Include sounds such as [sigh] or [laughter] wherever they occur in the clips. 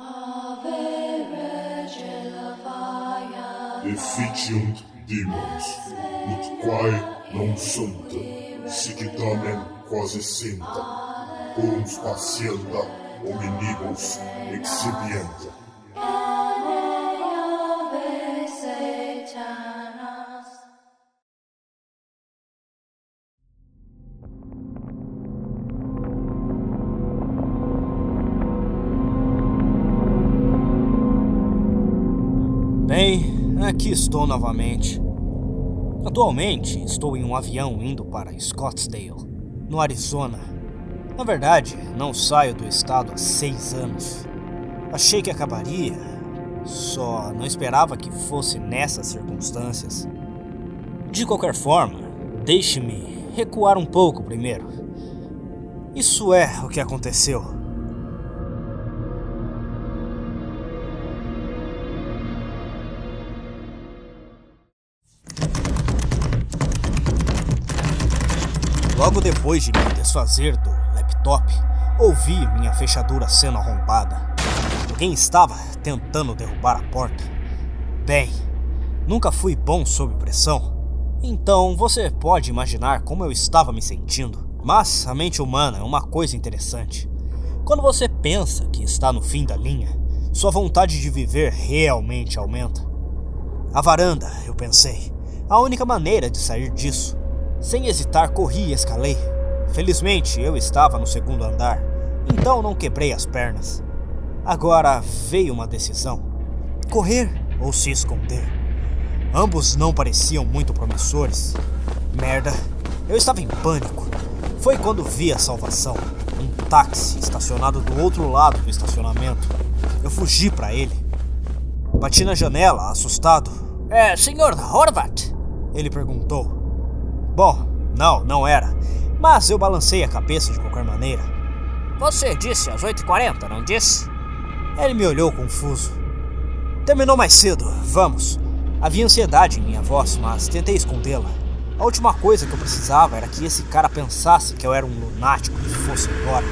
Ave Regina Fire Deficiunt demons ut quae non sunt sic tamen quasi sint cum spatienda hominibus exhibient aqui estou novamente. Atualmente estou em um avião indo para Scottsdale, no Arizona. Na verdade, não saio do estado há seis anos. Achei que acabaria, só não esperava que fosse nessas circunstâncias. De qualquer forma, deixe-me recuar um pouco primeiro. Isso é o que aconteceu. Logo depois de me desfazer do laptop, ouvi minha fechadura sendo arrombada. Alguém estava tentando derrubar a porta. Bem, nunca fui bom sob pressão, então você pode imaginar como eu estava me sentindo. Mas a mente humana é uma coisa interessante. Quando você pensa que está no fim da linha, sua vontade de viver realmente aumenta. A varanda, eu pensei, a única maneira de sair disso sem hesitar, corri e escalei. Felizmente, eu estava no segundo andar, então não quebrei as pernas. Agora veio uma decisão: correr ou se esconder. Ambos não pareciam muito promissores. Merda, eu estava em pânico. Foi quando vi a salvação: um táxi estacionado do outro lado do estacionamento. Eu fugi para ele. Bati na janela, assustado. É, senhor Horvat? Ele perguntou. Bom, não, não era. Mas eu balancei a cabeça de qualquer maneira. Você disse às 8h40, não disse? Ele me olhou confuso. Terminou mais cedo, vamos. Havia ansiedade em minha voz, mas tentei escondê-la. A última coisa que eu precisava era que esse cara pensasse que eu era um lunático e fosse embora.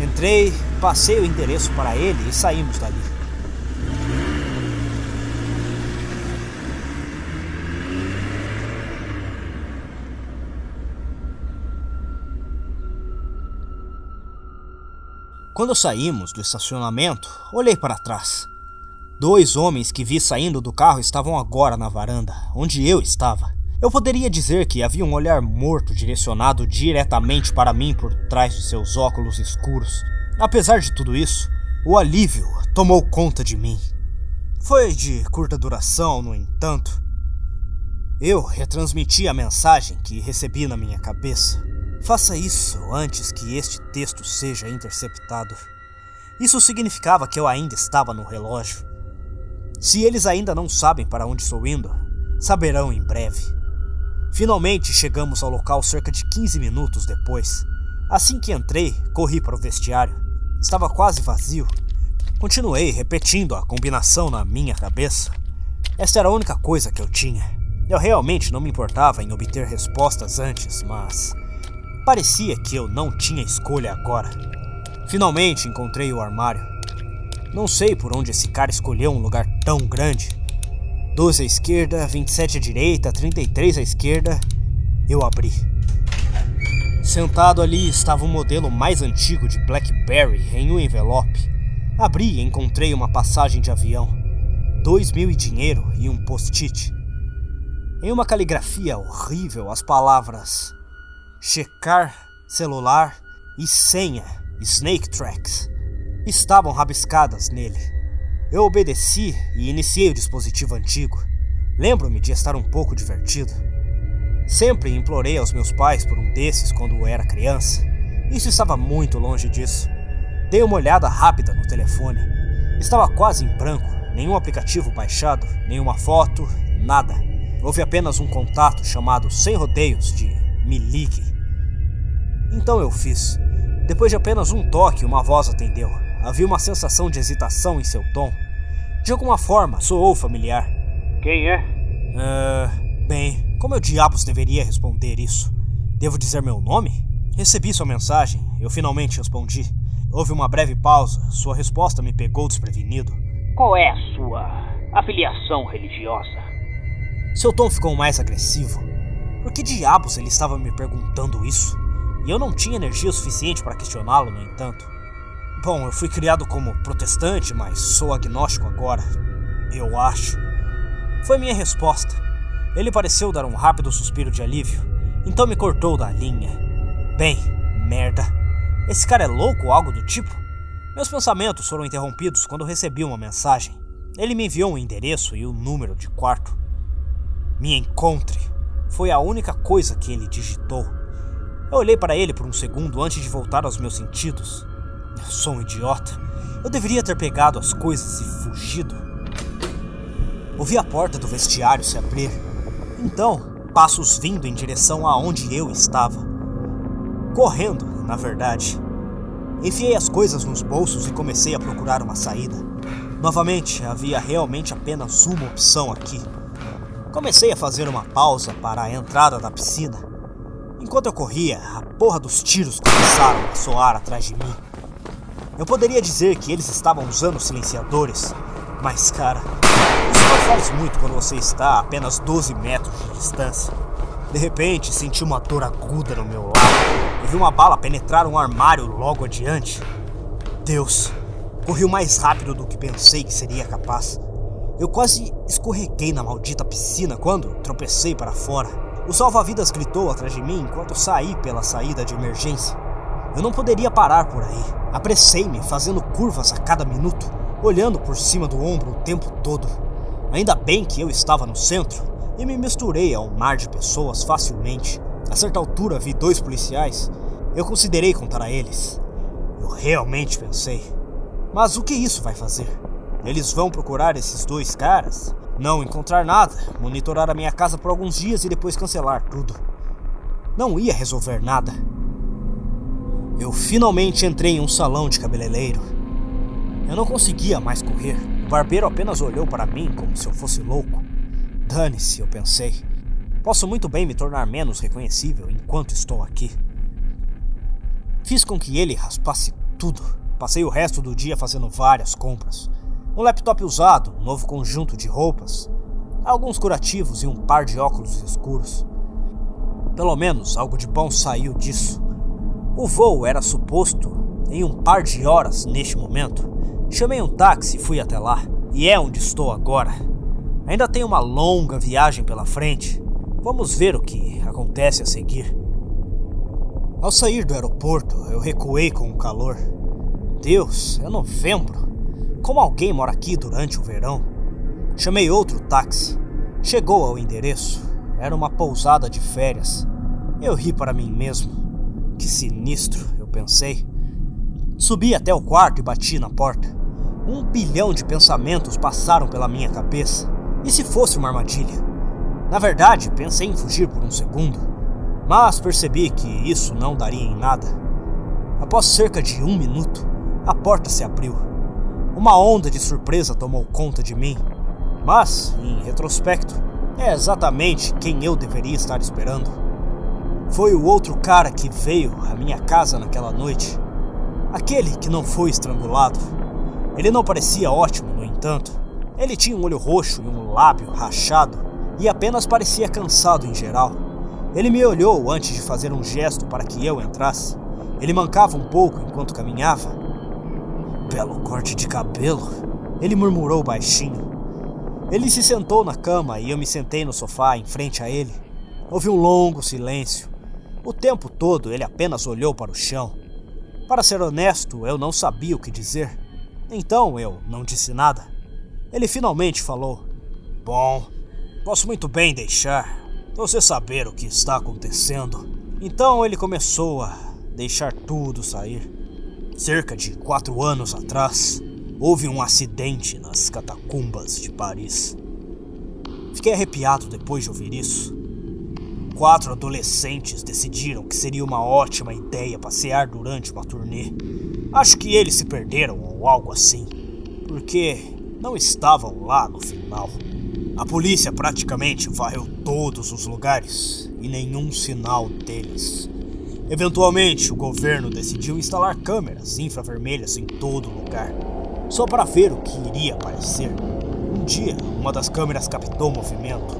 Entrei, passei o endereço para ele e saímos dali. Quando saímos do estacionamento, olhei para trás. Dois homens que vi saindo do carro estavam agora na varanda, onde eu estava. Eu poderia dizer que havia um olhar morto direcionado diretamente para mim por trás de seus óculos escuros. Apesar de tudo isso, o alívio tomou conta de mim. Foi de curta duração, no entanto. Eu retransmiti a mensagem que recebi na minha cabeça. Faça isso antes que este texto seja interceptado. Isso significava que eu ainda estava no relógio. Se eles ainda não sabem para onde estou indo, saberão em breve. Finalmente chegamos ao local cerca de 15 minutos depois. Assim que entrei, corri para o vestiário. Estava quase vazio. Continuei repetindo a combinação na minha cabeça. Esta era a única coisa que eu tinha. Eu realmente não me importava em obter respostas antes, mas Parecia que eu não tinha escolha agora. Finalmente encontrei o armário. Não sei por onde esse cara escolheu um lugar tão grande. 12 à esquerda, 27 à direita, 33 à esquerda. Eu abri. Sentado ali estava o modelo mais antigo de Blackberry em um envelope. Abri e encontrei uma passagem de avião, dois mil e dinheiro e um post-it. Em uma caligrafia horrível, as palavras checar celular e senha Snake Tracks estavam rabiscadas nele. Eu obedeci e iniciei o dispositivo antigo. Lembro-me de estar um pouco divertido. Sempre implorei aos meus pais por um desses quando era criança. Isso estava muito longe disso. Dei uma olhada rápida no telefone. Estava quase em branco, nenhum aplicativo baixado, nenhuma foto, nada. Houve apenas um contato chamado Sem Rodeios de Me Ligue. Então eu fiz. Depois de apenas um toque, uma voz atendeu. Havia uma sensação de hesitação em seu tom. De alguma forma, soou familiar. Quem é? Uh, bem, como eu diabos deveria responder isso? Devo dizer meu nome? Recebi sua mensagem. Eu finalmente respondi. Houve uma breve pausa. Sua resposta me pegou desprevenido. Qual é a sua afiliação religiosa? Seu tom ficou mais agressivo. Por que diabos ele estava me perguntando isso? E eu não tinha energia suficiente para questioná-lo, no entanto. Bom, eu fui criado como protestante, mas sou agnóstico agora. Eu acho. Foi minha resposta. Ele pareceu dar um rápido suspiro de alívio, então me cortou da linha. Bem, merda. Esse cara é louco ou algo do tipo? Meus pensamentos foram interrompidos quando recebi uma mensagem. Ele me enviou um endereço e o um número de quarto. Me encontre. Foi a única coisa que ele digitou. Eu olhei para ele por um segundo antes de voltar aos meus sentidos. Eu sou um idiota. Eu deveria ter pegado as coisas e fugido. Ouvi a porta do vestiário se abrir. Então, passos vindo em direção aonde eu estava. Correndo, na verdade. Enfiei as coisas nos bolsos e comecei a procurar uma saída. Novamente, havia realmente apenas uma opção aqui. Comecei a fazer uma pausa para a entrada da piscina. Enquanto eu corria, a porra dos tiros começaram a soar atrás de mim. Eu poderia dizer que eles estavam usando silenciadores, mas cara, isso não faz muito quando você está a apenas 12 metros de distância. De repente, senti uma dor aguda no meu lado e vi uma bala penetrar um armário logo adiante. Deus, corri mais rápido do que pensei que seria capaz. Eu quase escorreguei na maldita piscina quando tropecei para fora. O salva-vidas gritou atrás de mim enquanto saí pela saída de emergência. Eu não poderia parar por aí. Apressei-me, fazendo curvas a cada minuto, olhando por cima do ombro o tempo todo. Ainda bem que eu estava no centro e me misturei a um mar de pessoas facilmente. A certa altura vi dois policiais. Eu considerei contar a eles. Eu realmente pensei. Mas o que isso vai fazer? Eles vão procurar esses dois caras, não encontrar nada, monitorar a minha casa por alguns dias e depois cancelar tudo. Não ia resolver nada. Eu finalmente entrei em um salão de cabeleireiro. Eu não conseguia mais correr. O barbeiro apenas olhou para mim como se eu fosse louco. Dane-se, eu pensei. Posso muito bem me tornar menos reconhecível enquanto estou aqui. Fiz com que ele raspasse tudo. Passei o resto do dia fazendo várias compras um laptop usado, um novo conjunto de roupas, alguns curativos e um par de óculos escuros. Pelo menos algo de bom saiu disso. O voo era suposto em um par de horas neste momento. Chamei um táxi e fui até lá, e é onde estou agora. Ainda tenho uma longa viagem pela frente. Vamos ver o que acontece a seguir. Ao sair do aeroporto, eu recuei com o calor. Deus, é novembro. Como alguém mora aqui durante o verão? Chamei outro táxi. Chegou ao endereço. Era uma pousada de férias. Eu ri para mim mesmo. Que sinistro, eu pensei. Subi até o quarto e bati na porta. Um bilhão de pensamentos passaram pela minha cabeça. E se fosse uma armadilha? Na verdade, pensei em fugir por um segundo, mas percebi que isso não daria em nada. Após cerca de um minuto, a porta se abriu. Uma onda de surpresa tomou conta de mim, mas, em retrospecto, é exatamente quem eu deveria estar esperando. Foi o outro cara que veio à minha casa naquela noite. Aquele que não foi estrangulado. Ele não parecia ótimo, no entanto. Ele tinha um olho roxo e um lábio rachado, e apenas parecia cansado em geral. Ele me olhou antes de fazer um gesto para que eu entrasse. Ele mancava um pouco enquanto caminhava, belo corte de cabelo, ele murmurou baixinho. Ele se sentou na cama e eu me sentei no sofá em frente a ele. Houve um longo silêncio. O tempo todo ele apenas olhou para o chão. Para ser honesto, eu não sabia o que dizer. Então eu não disse nada. Ele finalmente falou: Bom, posso muito bem deixar você saber o que está acontecendo. Então ele começou a deixar tudo sair. Cerca de quatro anos atrás, houve um acidente nas catacumbas de Paris. Fiquei arrepiado depois de ouvir isso. Quatro adolescentes decidiram que seria uma ótima ideia passear durante uma turnê. Acho que eles se perderam ou algo assim, porque não estavam lá no final. A polícia praticamente varreu todos os lugares e nenhum sinal deles. Eventualmente, o governo decidiu instalar câmeras infravermelhas em todo lugar, só para ver o que iria aparecer. Um dia, uma das câmeras captou movimento.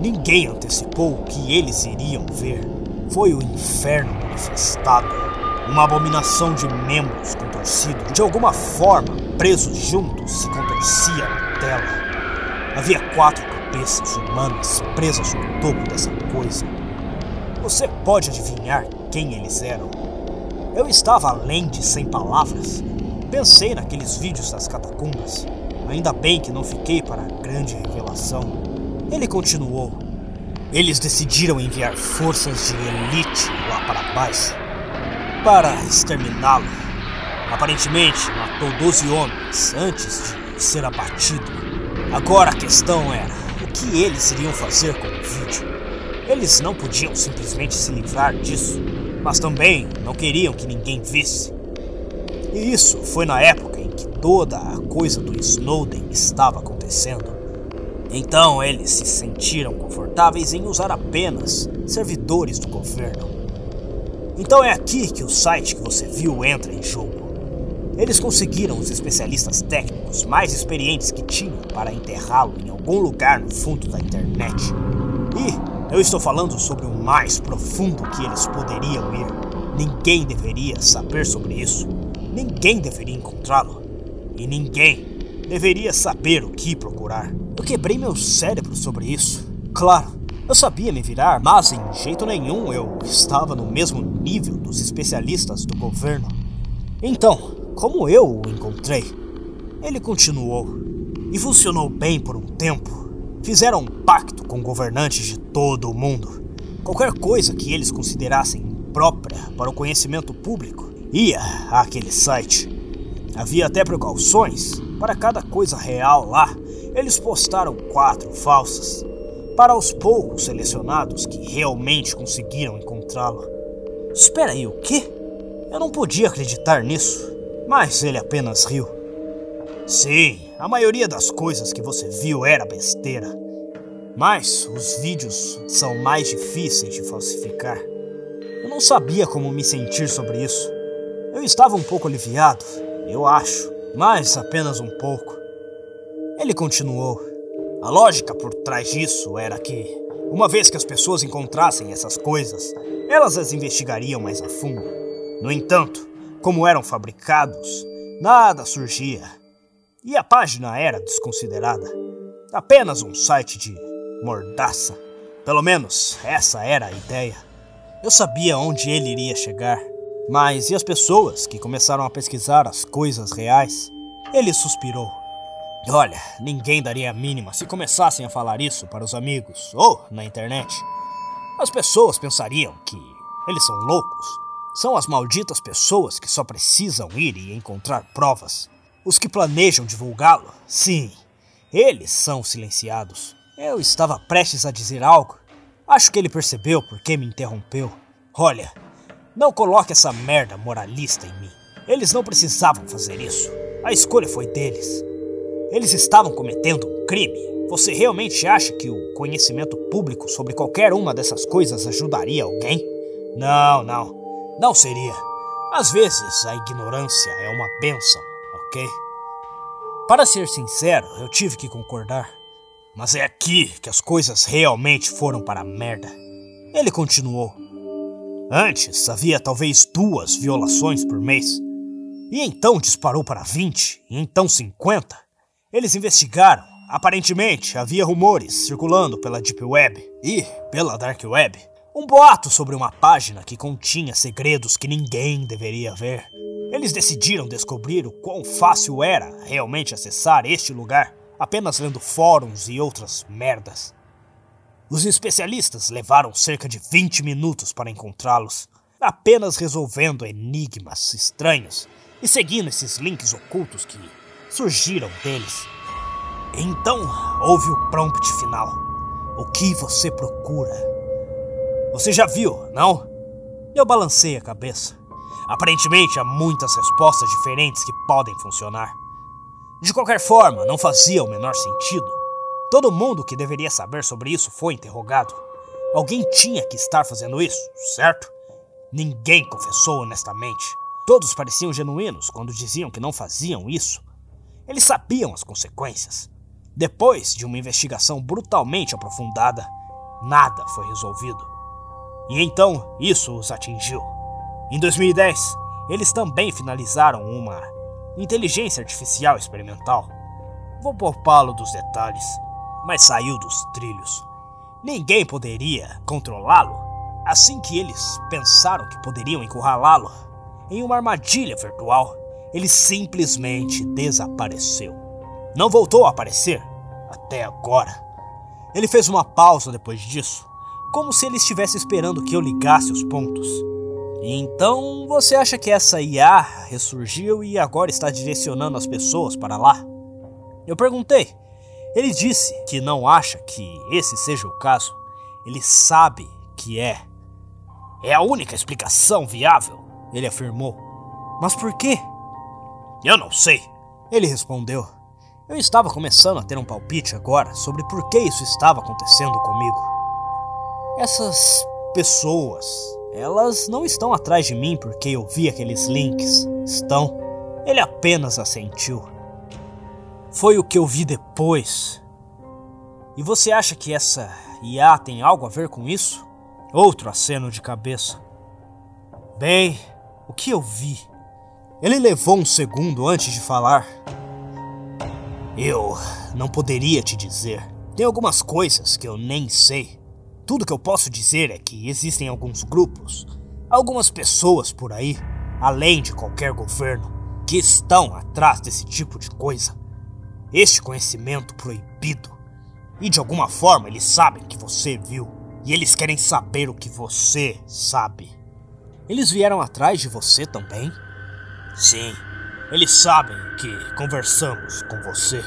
Ninguém antecipou o que eles iriam ver. Foi o inferno manifestado. Uma abominação de membros contorcidos, de alguma forma, presos juntos, se contorcia na tela. Havia quatro cabeças humanas presas no topo dessa coisa. Você pode adivinhar quem eles eram? Eu estava além de sem palavras. Pensei naqueles vídeos das catacumbas. Ainda bem que não fiquei para a grande revelação. Ele continuou. Eles decidiram enviar forças de elite lá para baixo para exterminá-lo. Aparentemente, matou 12 homens antes de ser abatido. Agora a questão era: o que eles iriam fazer com o vídeo? Eles não podiam simplesmente se livrar disso, mas também não queriam que ninguém visse. E isso foi na época em que toda a coisa do Snowden estava acontecendo. Então eles se sentiram confortáveis em usar apenas servidores do governo. Então é aqui que o site que você viu entra em jogo. Eles conseguiram os especialistas técnicos mais experientes que tinham para enterrá-lo em algum lugar no fundo da internet. E eu estou falando sobre o mais profundo que eles poderiam ir. Ninguém deveria saber sobre isso. Ninguém deveria encontrá-lo. E ninguém deveria saber o que procurar. Eu quebrei meu cérebro sobre isso. Claro, eu sabia me virar, mas em jeito nenhum eu estava no mesmo nível dos especialistas do governo. Então, como eu o encontrei? Ele continuou. E funcionou bem por um tempo. Fizeram um pacto com governantes de todo o mundo. Qualquer coisa que eles considerassem imprópria para o conhecimento público ia àquele site. Havia até precauções para cada coisa real lá. Eles postaram quatro falsas para os poucos selecionados que realmente conseguiram encontrá-lo. Espera aí, o quê? Eu não podia acreditar nisso, mas ele apenas riu. Sim, a maioria das coisas que você viu era besteira. Mas os vídeos são mais difíceis de falsificar. Eu não sabia como me sentir sobre isso. Eu estava um pouco aliviado, eu acho, mas apenas um pouco. Ele continuou. A lógica por trás disso era que, uma vez que as pessoas encontrassem essas coisas, elas as investigariam mais a fundo. No entanto, como eram fabricados, nada surgia e a página era desconsiderada. Apenas um site de mordaça. Pelo menos essa era a ideia. Eu sabia onde ele iria chegar. Mas e as pessoas que começaram a pesquisar as coisas reais? Ele suspirou. Olha, ninguém daria a mínima se começassem a falar isso para os amigos ou na internet. As pessoas pensariam que eles são loucos. São as malditas pessoas que só precisam ir e encontrar provas. Os que planejam divulgá-lo, sim, eles são silenciados. Eu estava prestes a dizer algo. Acho que ele percebeu porque me interrompeu. Olha, não coloque essa merda moralista em mim. Eles não precisavam fazer isso. A escolha foi deles. Eles estavam cometendo um crime. Você realmente acha que o conhecimento público sobre qualquer uma dessas coisas ajudaria alguém? Não, não. Não seria. Às vezes a ignorância é uma bênção ok? Para ser sincero, eu tive que concordar. Mas é aqui que as coisas realmente foram para a merda. Ele continuou. Antes havia talvez duas violações por mês. E então disparou para 20, e então 50. Eles investigaram. Aparentemente havia rumores circulando pela Deep Web e pela Dark Web. Um boato sobre uma página que continha segredos que ninguém deveria ver. Eles decidiram descobrir o quão fácil era realmente acessar este lugar apenas lendo fóruns e outras merdas. Os especialistas levaram cerca de 20 minutos para encontrá-los, apenas resolvendo enigmas estranhos e seguindo esses links ocultos que surgiram deles. Então houve o prompt final. O que você procura? Você já viu, não? Eu balancei a cabeça. Aparentemente há muitas respostas diferentes que podem funcionar. De qualquer forma, não fazia o menor sentido. Todo mundo que deveria saber sobre isso foi interrogado. Alguém tinha que estar fazendo isso, certo? Ninguém confessou honestamente. Todos pareciam genuínos quando diziam que não faziam isso. Eles sabiam as consequências. Depois de uma investigação brutalmente aprofundada, nada foi resolvido. E então isso os atingiu. Em 2010, eles também finalizaram uma inteligência artificial experimental. Vou poupá-lo dos detalhes, mas saiu dos trilhos. Ninguém poderia controlá-lo. Assim que eles pensaram que poderiam encurralá-lo em uma armadilha virtual, ele simplesmente desapareceu. Não voltou a aparecer até agora. Ele fez uma pausa depois disso, como se ele estivesse esperando que eu ligasse os pontos. Então você acha que essa IA ressurgiu e agora está direcionando as pessoas para lá? Eu perguntei. Ele disse que não acha que esse seja o caso. Ele sabe que é. É a única explicação viável, ele afirmou. Mas por quê? Eu não sei, ele respondeu. Eu estava começando a ter um palpite agora sobre por que isso estava acontecendo comigo. Essas pessoas, elas não estão atrás de mim porque eu vi aqueles links. Estão. Ele apenas assentiu. Foi o que eu vi depois. E você acha que essa IA tem algo a ver com isso? Outro aceno de cabeça. Bem, o que eu vi? Ele levou um segundo antes de falar. Eu não poderia te dizer. Tem algumas coisas que eu nem sei. Tudo que eu posso dizer é que existem alguns grupos, algumas pessoas por aí, além de qualquer governo, que estão atrás desse tipo de coisa. Este conhecimento proibido. E de alguma forma eles sabem que você viu. E eles querem saber o que você sabe. Eles vieram atrás de você também? Sim, eles sabem que conversamos com você.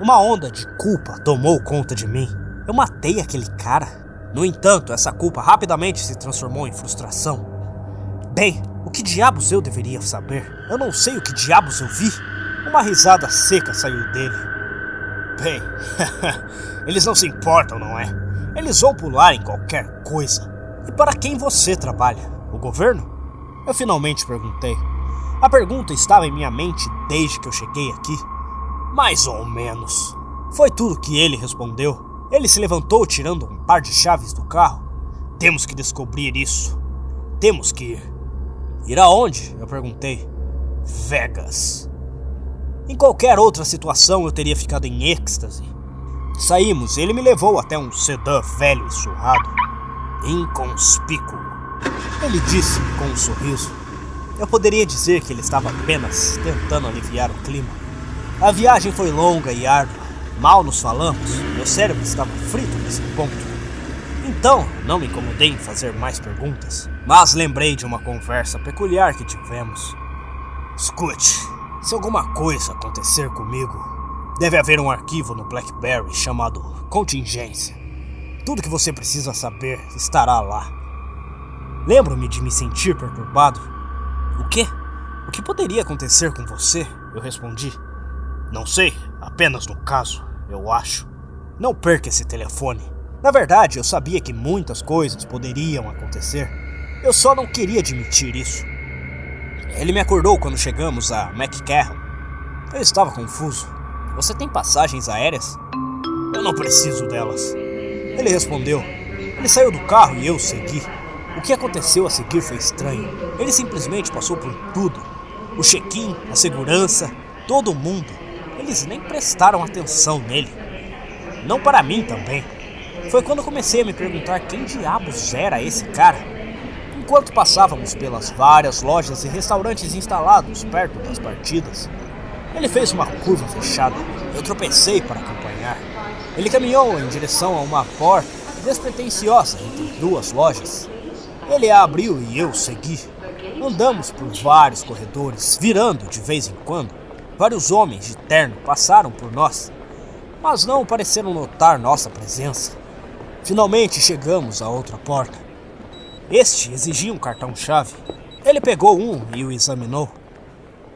Uma onda de culpa tomou conta de mim. Eu matei aquele cara. No entanto, essa culpa rapidamente se transformou em frustração. Bem, o que diabos eu deveria saber? Eu não sei o que diabos eu vi. Uma risada seca saiu dele. Bem, [laughs] eles não se importam, não é? Eles vão pular em qualquer coisa. E para quem você trabalha? O governo? Eu finalmente perguntei. A pergunta estava em minha mente desde que eu cheguei aqui. Mais ou menos. Foi tudo que ele respondeu. Ele se levantou tirando um par de chaves do carro. Temos que descobrir isso. Temos que ir. Ir aonde? Eu perguntei. Vegas. Em qualquer outra situação eu teria ficado em êxtase. Saímos ele me levou até um sedã velho e surrado. Inconspícuo. Ele disse com um sorriso. Eu poderia dizer que ele estava apenas tentando aliviar o clima. A viagem foi longa e árdua. Mal nos falamos, meu cérebro estava frito nesse ponto. Então, não me incomodei em fazer mais perguntas, mas lembrei de uma conversa peculiar que tivemos. Escute, se alguma coisa acontecer comigo, deve haver um arquivo no BlackBerry chamado Contingência. Tudo que você precisa saber estará lá. Lembro-me de me sentir perturbado o quê? O que poderia acontecer com você? Eu respondi. Não sei, apenas no caso, eu acho. Não perca esse telefone. Na verdade, eu sabia que muitas coisas poderiam acontecer. Eu só não queria admitir isso. Ele me acordou quando chegamos a McCarran. Eu estava confuso. Você tem passagens aéreas? Eu não preciso delas. Ele respondeu. Ele saiu do carro e eu segui. O que aconteceu a seguir foi estranho. Ele simplesmente passou por tudo: o check-in, a segurança, todo mundo. Eles nem prestaram atenção nele. Não para mim também. Foi quando comecei a me perguntar quem diabos era esse cara. Enquanto passávamos pelas várias lojas e restaurantes instalados perto das partidas, ele fez uma curva fechada. Eu tropecei para acompanhar. Ele caminhou em direção a uma porta despretensiosa entre duas lojas. Ele a abriu e eu segui. Andamos por vários corredores, virando de vez em quando. Vários homens de terno passaram por nós, mas não pareceram notar nossa presença. Finalmente chegamos à outra porta. Este exigia um cartão-chave. Ele pegou um e o examinou.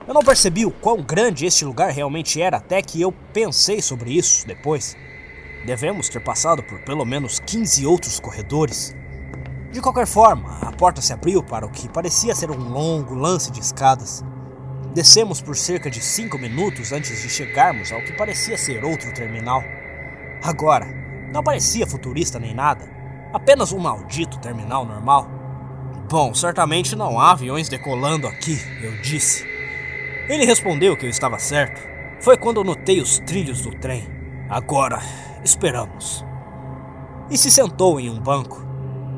Eu não percebi o quão grande este lugar realmente era até que eu pensei sobre isso depois. Devemos ter passado por pelo menos 15 outros corredores. De qualquer forma, a porta se abriu para o que parecia ser um longo lance de escadas. Descemos por cerca de cinco minutos antes de chegarmos ao que parecia ser outro terminal. Agora, não parecia futurista nem nada, apenas um maldito terminal normal. Bom, certamente não há aviões decolando aqui, eu disse. Ele respondeu que eu estava certo. Foi quando notei os trilhos do trem. Agora, esperamos. E se sentou em um banco.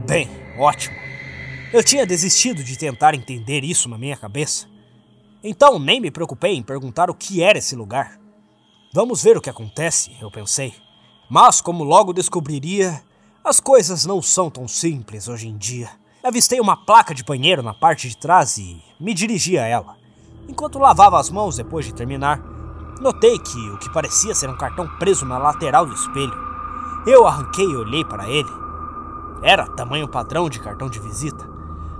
Bem, ótimo. Eu tinha desistido de tentar entender isso na minha cabeça. Então nem me preocupei em perguntar o que era esse lugar. Vamos ver o que acontece, eu pensei. Mas, como logo descobriria, as coisas não são tão simples hoje em dia. Avistei uma placa de banheiro na parte de trás e me dirigi a ela. Enquanto lavava as mãos depois de terminar, notei que o que parecia ser um cartão preso na lateral do espelho. Eu arranquei e olhei para ele. Era tamanho padrão de cartão de visita,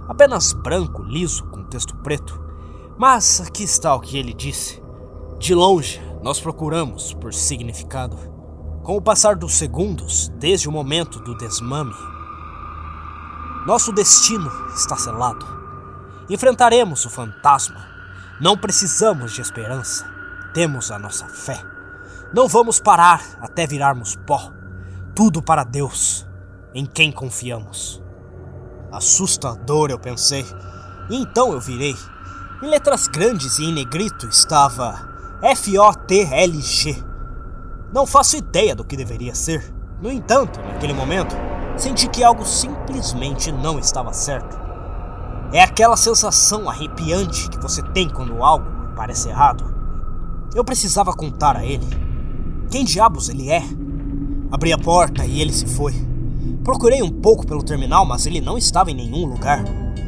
apenas branco, liso, com texto preto. Mas aqui está o que ele disse. De longe, nós procuramos por significado. Com o passar dos segundos, desde o momento do desmame, nosso destino está selado. Enfrentaremos o fantasma. Não precisamos de esperança, temos a nossa fé. Não vamos parar até virarmos pó. Tudo para Deus, em quem confiamos. Assustador, eu pensei. E então eu virei. Em letras grandes e em negrito estava F-O-T-L-G. Não faço ideia do que deveria ser. No entanto, naquele momento, senti que algo simplesmente não estava certo. É aquela sensação arrepiante que você tem quando algo parece errado. Eu precisava contar a ele. Quem diabos ele é? Abri a porta e ele se foi. Procurei um pouco pelo terminal, mas ele não estava em nenhum lugar.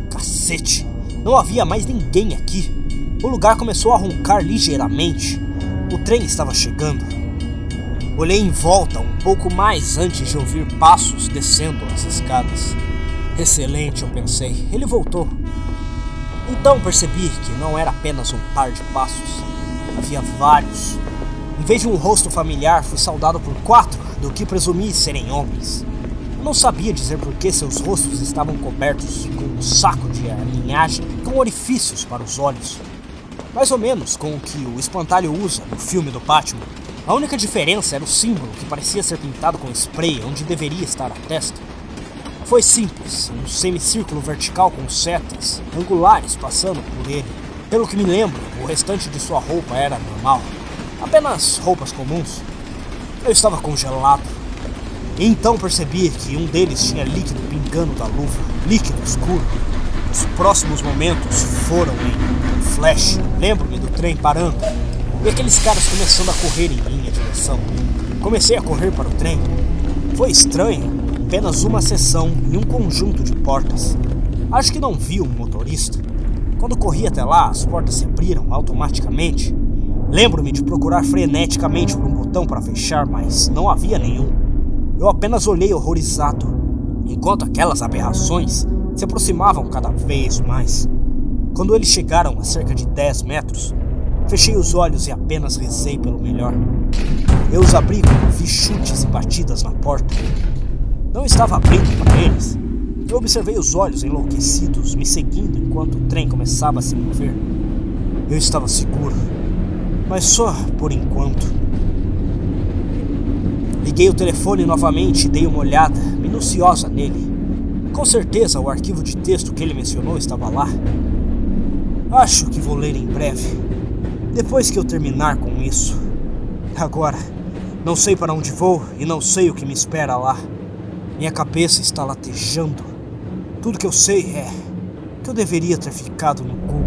Cacete! Não havia mais ninguém aqui. O lugar começou a roncar ligeiramente. O trem estava chegando. Olhei em volta um pouco mais antes de ouvir passos descendo as escadas. Excelente, eu pensei. Ele voltou. Então percebi que não era apenas um par de passos. Havia vários. Em vez de um rosto familiar, fui saudado por quatro do que presumi serem homens. Eu não sabia dizer por que seus rostos estavam cobertos com um saco de alinhagem com orifícios para os olhos. Mais ou menos com o que o espantalho usa no filme do Batman. A única diferença era o símbolo que parecia ser pintado com spray onde deveria estar a testa. Foi simples, um semicírculo vertical com setas angulares passando por ele. Pelo que me lembro, o restante de sua roupa era normal, apenas roupas comuns. Eu estava congelado. Então percebi que um deles tinha líquido pingando da luva, líquido escuro. Os próximos momentos foram em flash. Lembro-me do trem parando e aqueles caras começando a correr em minha direção. Comecei a correr para o trem. Foi estranho, apenas uma seção e um conjunto de portas. Acho que não vi um motorista. Quando corri até lá, as portas se abriram automaticamente. Lembro-me de procurar freneticamente por um botão para fechar, mas não havia nenhum. Eu apenas olhei horrorizado, enquanto aquelas aberrações se aproximavam cada vez mais. Quando eles chegaram a cerca de 10 metros, Fechei os olhos e apenas rezei pelo melhor. Eu os abri quando vi chutes e batidas na porta. Não estava abrindo para eles. Eu observei os olhos enlouquecidos me seguindo enquanto o trem começava a se mover. Eu estava seguro, mas só por enquanto. Liguei o telefone novamente e dei uma olhada minuciosa nele. Com certeza o arquivo de texto que ele mencionou estava lá. Acho que vou ler em breve. Depois que eu terminar com isso. Agora, não sei para onde vou e não sei o que me espera lá. Minha cabeça está latejando. Tudo que eu sei é que eu deveria ter ficado no Google.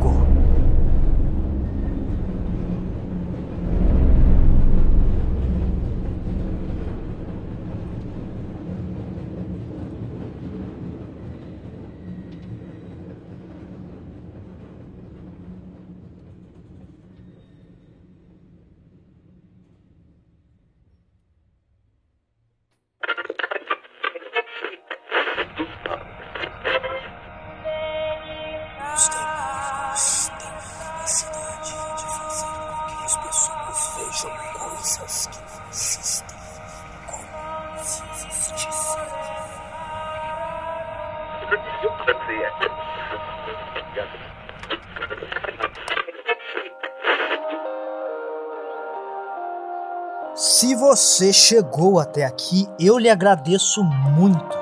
Você chegou até aqui, eu lhe agradeço muito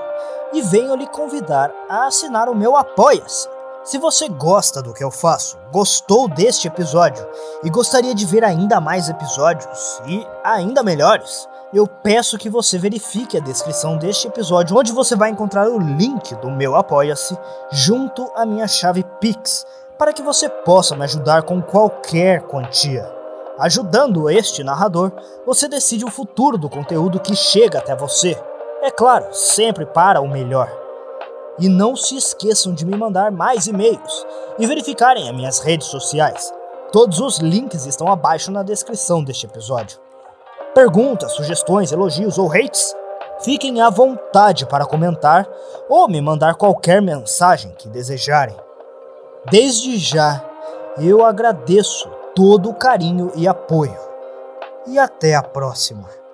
e venho lhe convidar a assinar o meu Apoia-se. Se você gosta do que eu faço, gostou deste episódio e gostaria de ver ainda mais episódios e ainda melhores, eu peço que você verifique a descrição deste episódio, onde você vai encontrar o link do meu Apoia-se junto à minha chave Pix, para que você possa me ajudar com qualquer quantia. Ajudando este narrador, você decide o futuro do conteúdo que chega até você. É claro, sempre para o melhor. E não se esqueçam de me mandar mais e-mails e verificarem as minhas redes sociais. Todos os links estão abaixo na descrição deste episódio. Perguntas, sugestões, elogios ou hates? Fiquem à vontade para comentar ou me mandar qualquer mensagem que desejarem. Desde já, eu agradeço todo o carinho e apoio. E até a próxima.